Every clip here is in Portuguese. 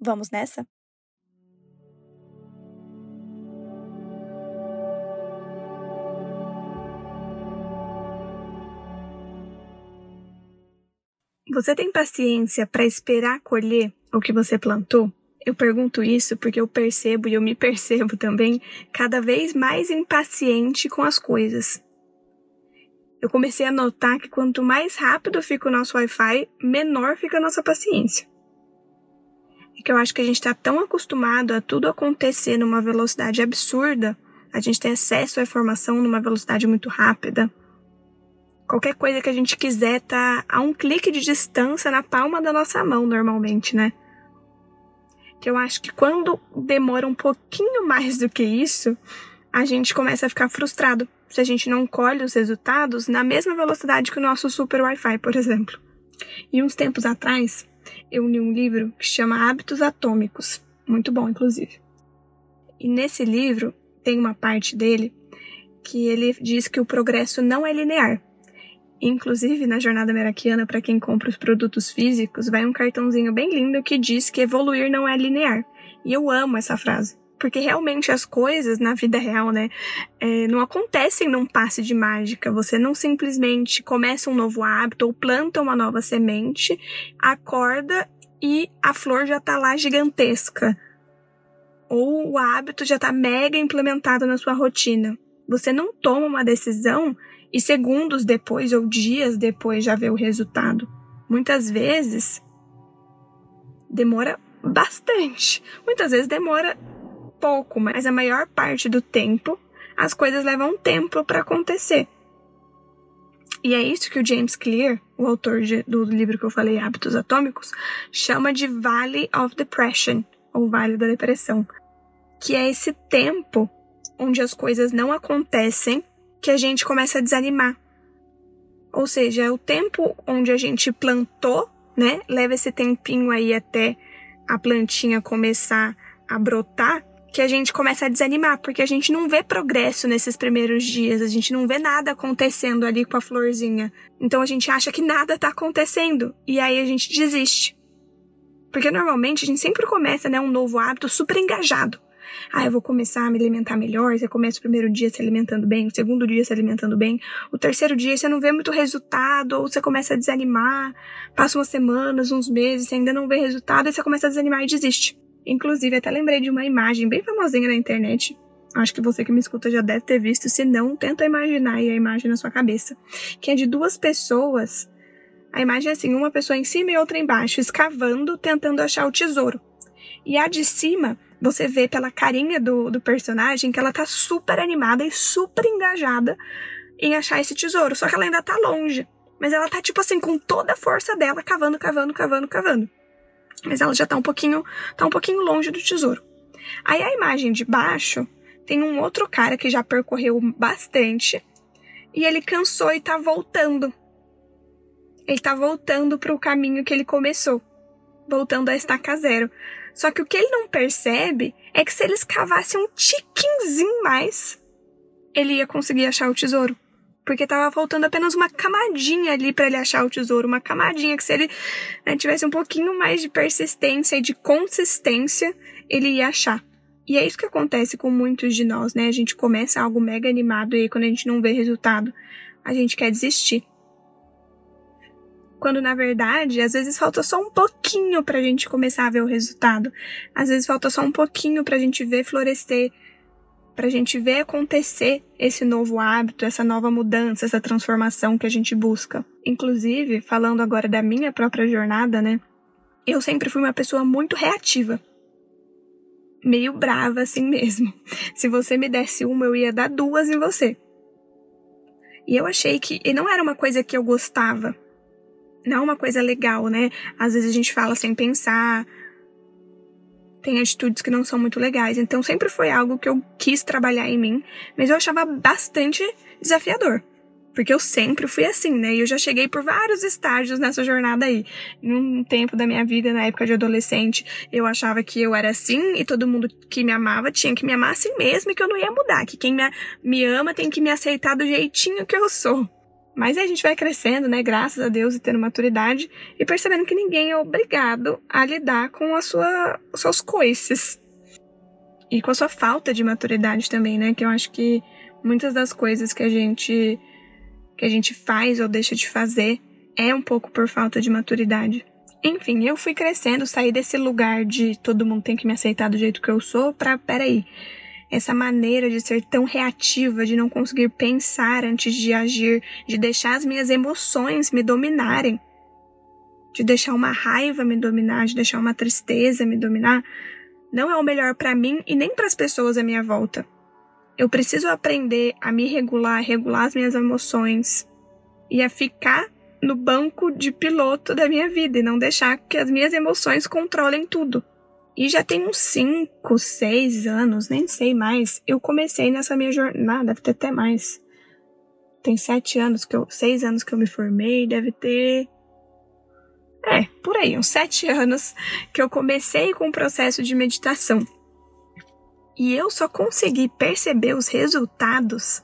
Vamos nessa? Você tem paciência para esperar colher o que você plantou? Eu pergunto isso porque eu percebo e eu me percebo também cada vez mais impaciente com as coisas. Eu comecei a notar que quanto mais rápido fica o nosso Wi-Fi, menor fica a nossa paciência. É que eu acho que a gente está tão acostumado a tudo acontecer numa velocidade absurda, a gente tem acesso à informação numa velocidade muito rápida. Qualquer coisa que a gente quiser tá a um clique de distância na palma da nossa mão, normalmente, né? que eu acho que quando demora um pouquinho mais do que isso, a gente começa a ficar frustrado se a gente não colhe os resultados na mesma velocidade que o nosso super Wi-Fi, por exemplo. E uns tempos atrás, eu li um livro que chama Hábitos Atômicos, muito bom, inclusive. E nesse livro tem uma parte dele que ele diz que o progresso não é linear, Inclusive, na jornada meraquiana, para quem compra os produtos físicos, vai um cartãozinho bem lindo que diz que evoluir não é linear. E eu amo essa frase. Porque realmente as coisas na vida real, né, é, não acontecem num passe de mágica. Você não simplesmente começa um novo hábito ou planta uma nova semente, acorda e a flor já tá lá gigantesca. Ou o hábito já tá mega implementado na sua rotina. Você não toma uma decisão e segundos depois ou dias depois já vê o resultado. Muitas vezes demora bastante. Muitas vezes demora pouco, mas a maior parte do tempo as coisas levam tempo para acontecer. E é isso que o James Clear, o autor de, do livro que eu falei, Hábitos Atômicos, chama de Valley of Depression, ou Vale da Depressão, que é esse tempo onde as coisas não acontecem que a gente começa a desanimar. Ou seja, é o tempo onde a gente plantou, né? Leva esse tempinho aí até a plantinha começar a brotar, que a gente começa a desanimar, porque a gente não vê progresso nesses primeiros dias, a gente não vê nada acontecendo ali com a florzinha. Então a gente acha que nada tá acontecendo e aí a gente desiste. Porque normalmente a gente sempre começa, né, um novo hábito super engajado. Ah, eu vou começar a me alimentar melhor. Você começa o primeiro dia se alimentando bem, o segundo dia se alimentando bem, o terceiro dia você não vê muito resultado, ou você começa a desanimar, passa umas semanas, uns meses, você ainda não vê resultado, e você começa a desanimar e desiste. Inclusive, até lembrei de uma imagem bem famosinha na internet. Acho que você que me escuta já deve ter visto. Se não, tenta imaginar aí a imagem na sua cabeça. Que é de duas pessoas. A imagem é assim: uma pessoa em cima e outra embaixo, escavando, tentando achar o tesouro. E a de cima você vê pela carinha do, do personagem que ela tá super animada e super engajada em achar esse tesouro. Só que ela ainda tá longe. Mas ela tá, tipo assim, com toda a força dela, cavando, cavando, cavando, cavando. Mas ela já tá um pouquinho, tá um pouquinho longe do tesouro. Aí a imagem de baixo tem um outro cara que já percorreu bastante e ele cansou e tá voltando. Ele tá voltando para o caminho que ele começou, voltando a estaca zero. Só que o que ele não percebe é que se ele escavasse um tiquinzinho mais, ele ia conseguir achar o tesouro. Porque tava faltando apenas uma camadinha ali para ele achar o tesouro. Uma camadinha que se ele né, tivesse um pouquinho mais de persistência e de consistência, ele ia achar. E é isso que acontece com muitos de nós, né? A gente começa algo mega animado e quando a gente não vê resultado, a gente quer desistir quando na verdade, às vezes falta só um pouquinho pra gente começar a ver o resultado. Às vezes falta só um pouquinho pra gente ver florescer, pra gente ver acontecer esse novo hábito, essa nova mudança, essa transformação que a gente busca. Inclusive, falando agora da minha própria jornada, né? Eu sempre fui uma pessoa muito reativa. Meio brava assim mesmo. Se você me desse uma, eu ia dar duas em você. E eu achei que e não era uma coisa que eu gostava não é uma coisa legal, né? Às vezes a gente fala sem pensar, tem atitudes que não são muito legais. Então sempre foi algo que eu quis trabalhar em mim, mas eu achava bastante desafiador. Porque eu sempre fui assim, né? E eu já cheguei por vários estágios nessa jornada aí. Num tempo da minha vida, na época de adolescente, eu achava que eu era assim e todo mundo que me amava tinha que me amar assim mesmo e que eu não ia mudar. Que quem me, me ama tem que me aceitar do jeitinho que eu sou. Mas aí a gente vai crescendo, né? Graças a Deus e tendo maturidade e percebendo que ninguém é obrigado a lidar com a sua, os seus coices. E com a sua falta de maturidade também, né? Que eu acho que muitas das coisas que a gente que a gente faz ou deixa de fazer é um pouco por falta de maturidade. Enfim, eu fui crescendo, saí desse lugar de todo mundo tem que me aceitar do jeito que eu sou pra, peraí, essa maneira de ser tão reativa, de não conseguir pensar antes de agir, de deixar as minhas emoções me dominarem, de deixar uma raiva me dominar, de deixar uma tristeza me dominar, não é o melhor para mim e nem para as pessoas à minha volta. Eu preciso aprender a me regular, a regular as minhas emoções e a ficar no banco de piloto da minha vida e não deixar que as minhas emoções controlem tudo. E já tem uns 5, 6 anos, nem sei mais, eu comecei nessa minha jornada, deve ter até mais. Tem 7 anos que eu, 6 anos que eu me formei, deve ter é, por aí, uns 7 anos que eu comecei com o processo de meditação. E eu só consegui perceber os resultados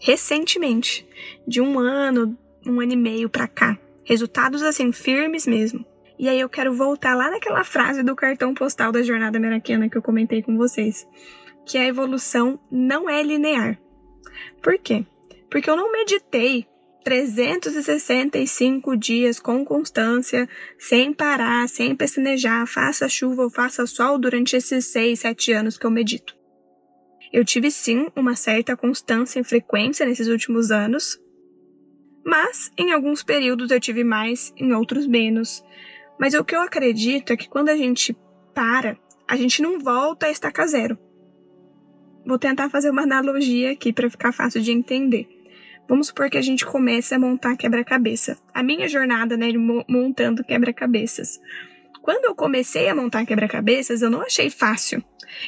recentemente, de um ano, um ano e meio pra cá. Resultados assim, firmes mesmo. E aí eu quero voltar lá naquela frase do cartão postal da jornada meraquiana que eu comentei com vocês, que a evolução não é linear. Por quê? Porque eu não meditei 365 dias com constância, sem parar, sem pestanejar, faça chuva ou faça sol durante esses 6, 7 anos que eu medito. Eu tive sim uma certa constância e frequência nesses últimos anos, mas em alguns períodos eu tive mais, em outros menos. Mas o que eu acredito é que quando a gente para, a gente não volta a estaca zero. Vou tentar fazer uma analogia aqui para ficar fácil de entender. Vamos supor que a gente comece a montar quebra-cabeça. A minha jornada, né, montando quebra-cabeças. Quando eu comecei a montar quebra-cabeças, eu não achei fácil.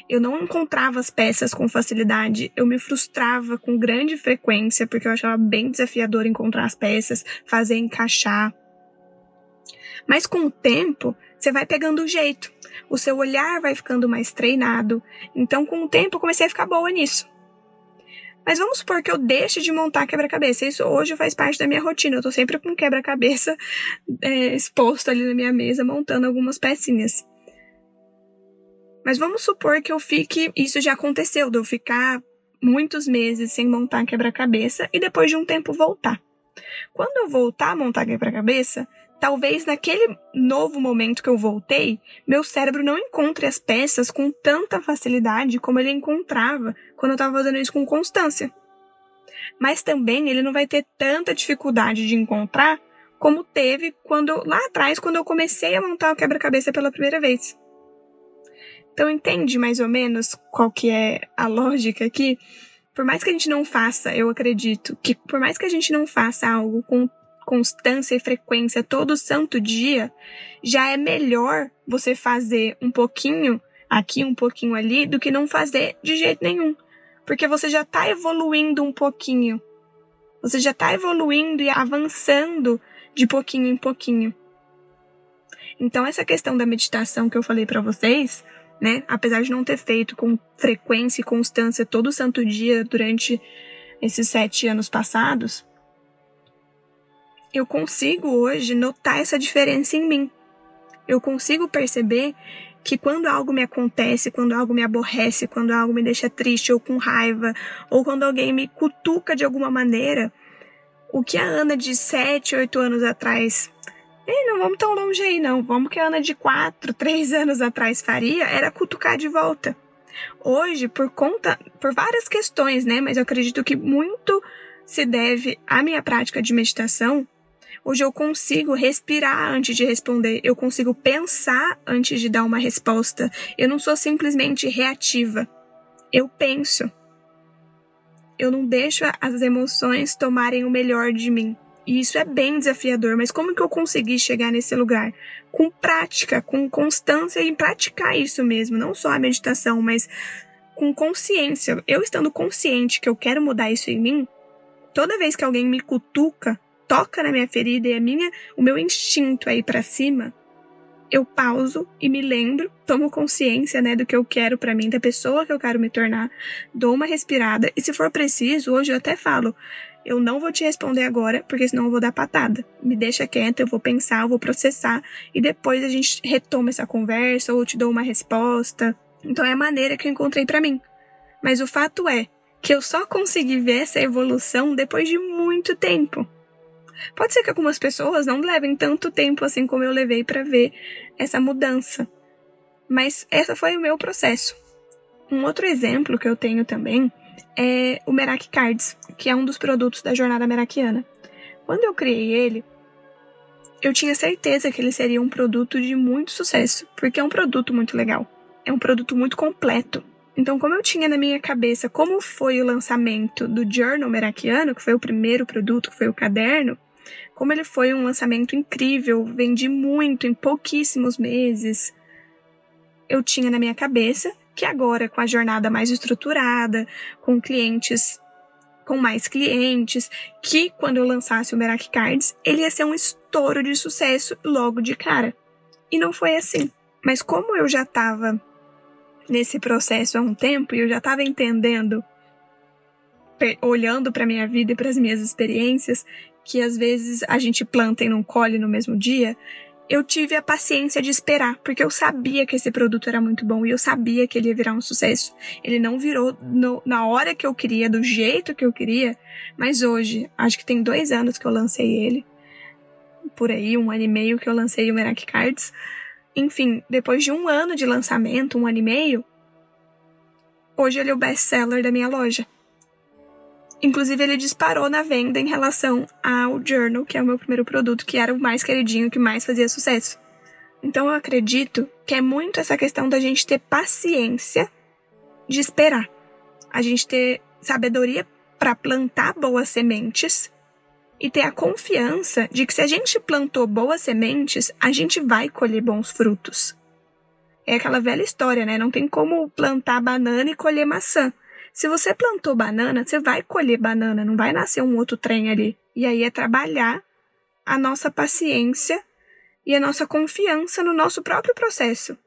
Eu não encontrava as peças com facilidade. Eu me frustrava com grande frequência, porque eu achava bem desafiador encontrar as peças, fazer encaixar. Mas com o tempo, você vai pegando o jeito. O seu olhar vai ficando mais treinado. Então, com o tempo, eu comecei a ficar boa nisso. Mas vamos supor que eu deixe de montar quebra-cabeça. Isso hoje faz parte da minha rotina. Eu tô sempre com quebra-cabeça é, exposto ali na minha mesa, montando algumas pecinhas. Mas vamos supor que eu fique. Isso já aconteceu, de eu ficar muitos meses sem montar quebra-cabeça e depois de um tempo voltar. Quando eu voltar a montar quebra-cabeça, talvez naquele novo momento que eu voltei, meu cérebro não encontre as peças com tanta facilidade como ele encontrava quando eu estava fazendo isso com constância. Mas também ele não vai ter tanta dificuldade de encontrar como teve quando lá atrás, quando eu comecei a montar o quebra-cabeça pela primeira vez. Então entende mais ou menos qual que é a lógica aqui? Por mais que a gente não faça, eu acredito que por mais que a gente não faça algo com constância e frequência todo santo dia, já é melhor você fazer um pouquinho aqui, um pouquinho ali, do que não fazer de jeito nenhum. Porque você já está evoluindo um pouquinho. Você já está evoluindo e avançando de pouquinho em pouquinho. Então, essa questão da meditação que eu falei para vocês, né, apesar de não ter feito com frequência e constância todo santo dia durante esses sete anos passados, eu consigo hoje notar essa diferença em mim. Eu consigo perceber que quando algo me acontece, quando algo me aborrece, quando algo me deixa triste ou com raiva, ou quando alguém me cutuca de alguma maneira, o que a Ana de 7, 8 anos atrás. Ei, não vamos tão longe aí, não. Vamos que a Ana de 4, 3 anos atrás faria era cutucar de volta. Hoje, por conta, por várias questões, né? Mas eu acredito que muito se deve à minha prática de meditação, Hoje eu consigo respirar antes de responder, eu consigo pensar antes de dar uma resposta. Eu não sou simplesmente reativa. Eu penso. Eu não deixo as emoções tomarem o melhor de mim. E isso é bem desafiador, mas como que eu consegui chegar nesse lugar? Com prática, com constância em praticar isso mesmo, não só a meditação, mas com consciência. Eu estando consciente que eu quero mudar isso em mim, toda vez que alguém me cutuca, toca na minha ferida e a minha, o meu instinto é ir para cima, eu pauso e me lembro, tomo consciência, né, do que eu quero para mim, da pessoa que eu quero me tornar, dou uma respirada e se for preciso, hoje eu até falo, eu não vou te responder agora, porque senão eu vou dar patada. Me deixa quieta, eu vou pensar, eu vou processar e depois a gente retoma essa conversa ou eu te dou uma resposta. Então é a maneira que eu encontrei para mim. Mas o fato é que eu só consegui ver essa evolução depois de muito tempo. Pode ser que algumas pessoas não levem tanto tempo assim como eu levei para ver essa mudança. Mas essa foi o meu processo. Um outro exemplo que eu tenho também é o Merak Cards, que é um dos produtos da jornada merakiana. Quando eu criei ele, eu tinha certeza que ele seria um produto de muito sucesso, porque é um produto muito legal. É um produto muito completo. Então, como eu tinha na minha cabeça como foi o lançamento do Journal Merakiano, que foi o primeiro produto, que foi o caderno, como ele foi um lançamento incrível, vendi muito em pouquíssimos meses, eu tinha na minha cabeça que agora, com a jornada mais estruturada, com clientes, com mais clientes, que quando eu lançasse o Merak Cards, ele ia ser um estouro de sucesso logo de cara. E não foi assim. Mas como eu já estava nesse processo há um tempo e eu já estava entendendo, olhando para minha vida e para as minhas experiências, que às vezes a gente planta e não colhe no mesmo dia, eu tive a paciência de esperar, porque eu sabia que esse produto era muito bom e eu sabia que ele ia virar um sucesso. Ele não virou no, na hora que eu queria, do jeito que eu queria, mas hoje, acho que tem dois anos que eu lancei ele, por aí, um ano e meio que eu lancei o Merak Cards. Enfim, depois de um ano de lançamento, um ano e meio, hoje ele é o best-seller da minha loja. Inclusive, ele disparou na venda em relação ao Journal, que é o meu primeiro produto, que era o mais queridinho, que mais fazia sucesso. Então, eu acredito que é muito essa questão da gente ter paciência de esperar. A gente ter sabedoria para plantar boas sementes e ter a confiança de que se a gente plantou boas sementes, a gente vai colher bons frutos. É aquela velha história, né? Não tem como plantar banana e colher maçã. Se você plantou banana, você vai colher banana, não vai nascer um outro trem ali. E aí é trabalhar a nossa paciência e a nossa confiança no nosso próprio processo.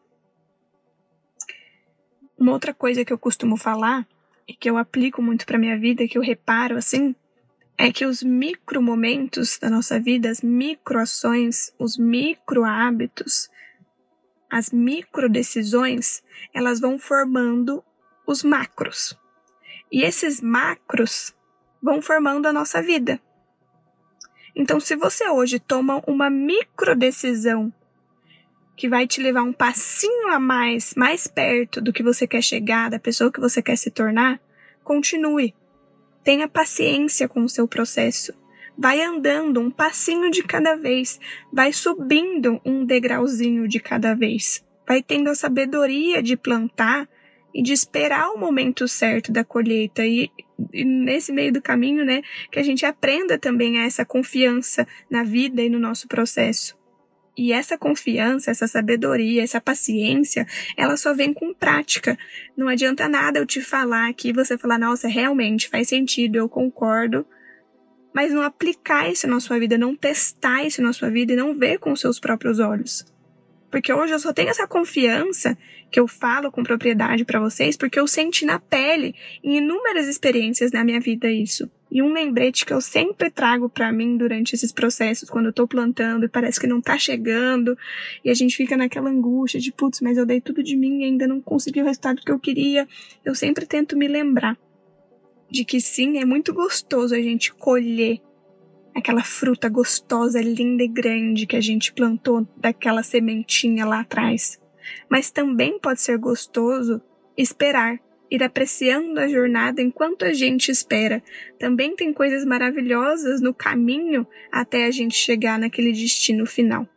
Uma outra coisa que eu costumo falar e que eu aplico muito para minha vida, que eu reparo assim, é que os micro momentos da nossa vida, as micro ações, os micro hábitos, as micro decisões, elas vão formando os macros. E esses macros vão formando a nossa vida. Então, se você hoje toma uma micro decisão que vai te levar um passinho a mais, mais perto do que você quer chegar, da pessoa que você quer se tornar, continue. Tenha paciência com o seu processo. Vai andando um passinho de cada vez, vai subindo um degrauzinho de cada vez. Vai tendo a sabedoria de plantar e de esperar o momento certo da colheita e, e, nesse meio do caminho, né, que a gente aprenda também a essa confiança na vida e no nosso processo. E essa confiança, essa sabedoria, essa paciência, ela só vem com prática. Não adianta nada eu te falar aqui você falar, nossa, realmente faz sentido, eu concordo, mas não aplicar isso na sua vida, não testar isso na sua vida e não ver com seus próprios olhos. Porque hoje eu só tenho essa confiança que eu falo com propriedade para vocês, porque eu senti na pele em inúmeras experiências na minha vida isso. E um lembrete que eu sempre trago para mim durante esses processos, quando eu tô plantando e parece que não tá chegando, e a gente fica naquela angústia de, putz, mas eu dei tudo de mim e ainda não consegui o resultado que eu queria. Eu sempre tento me lembrar de que sim, é muito gostoso a gente colher aquela fruta gostosa, linda e grande que a gente plantou daquela sementinha lá atrás. Mas também pode ser gostoso esperar, ir apreciando a jornada enquanto a gente espera. Também tem coisas maravilhosas no caminho até a gente chegar naquele destino final.